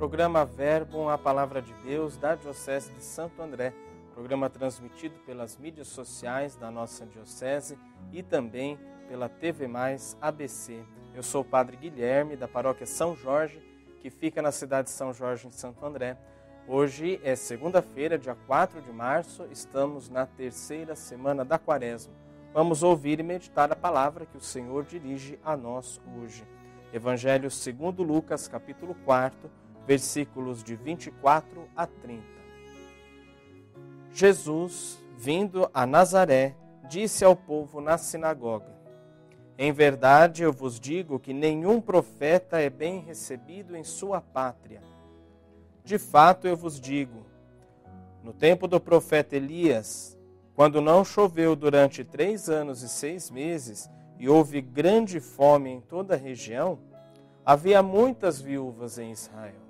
Programa Verbo, a Palavra de Deus da Diocese de Santo André. Programa transmitido pelas mídias sociais da nossa Diocese e também pela TV Mais ABC. Eu sou o Padre Guilherme, da Paróquia São Jorge, que fica na cidade de São Jorge, em Santo André. Hoje é segunda-feira, dia 4 de março, estamos na terceira semana da quaresma. Vamos ouvir e meditar a palavra que o Senhor dirige a nós hoje. Evangelho segundo Lucas, capítulo 4, versículos de 24 a 30. Jesus, vindo a Nazaré, disse ao povo na sinagoga: Em verdade eu vos digo que nenhum profeta é bem recebido em sua pátria. De fato eu vos digo, no tempo do profeta Elias, quando não choveu durante três anos e seis meses e houve grande fome em toda a região, havia muitas viúvas em Israel.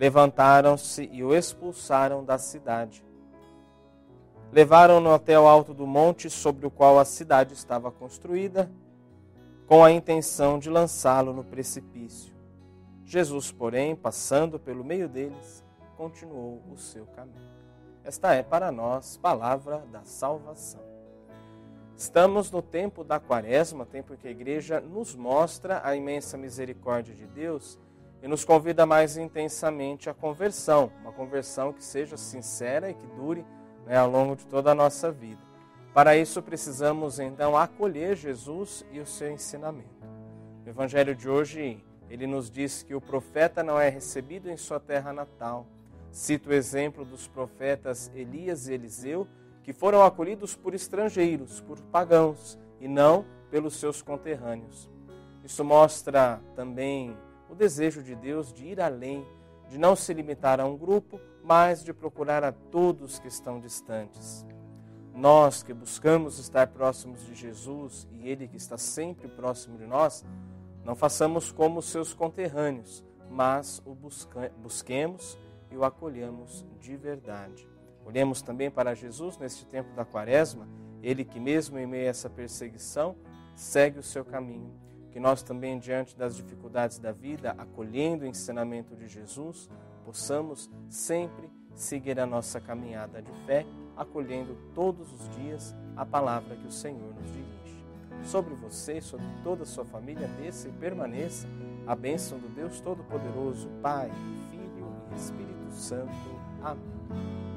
Levantaram-se e o expulsaram da cidade. Levaram-no até o alto do monte sobre o qual a cidade estava construída, com a intenção de lançá-lo no precipício. Jesus, porém, passando pelo meio deles, continuou o seu caminho. Esta é para nós palavra da salvação. Estamos no tempo da quaresma, tempo em que a igreja nos mostra a imensa misericórdia de Deus e nos convida mais intensamente à conversão, uma conversão que seja sincera e que dure né, ao longo de toda a nossa vida. Para isso precisamos então acolher Jesus e o seu ensinamento. O evangelho de hoje, ele nos diz que o profeta não é recebido em sua terra natal, Cito o exemplo dos profetas Elias e Eliseu, que foram acolhidos por estrangeiros, por pagãos, e não pelos seus conterrâneos. Isso mostra também o desejo de Deus de ir além, de não se limitar a um grupo, mas de procurar a todos que estão distantes. Nós que buscamos estar próximos de Jesus e Ele que está sempre próximo de nós, não façamos como seus conterrâneos, mas o busquemos e o acolhamos de verdade. Olhemos também para Jesus neste tempo da quaresma, ele que, mesmo em meio a essa perseguição, segue o seu caminho. Que nós também, diante das dificuldades da vida, acolhendo o ensinamento de Jesus, possamos sempre seguir a nossa caminhada de fé, acolhendo todos os dias a palavra que o Senhor nos dirige. Sobre você e sobre toda a sua família, desça e permaneça a bênção do Deus Todo-Poderoso, Pai, Filho e Espírito Santo. Amém.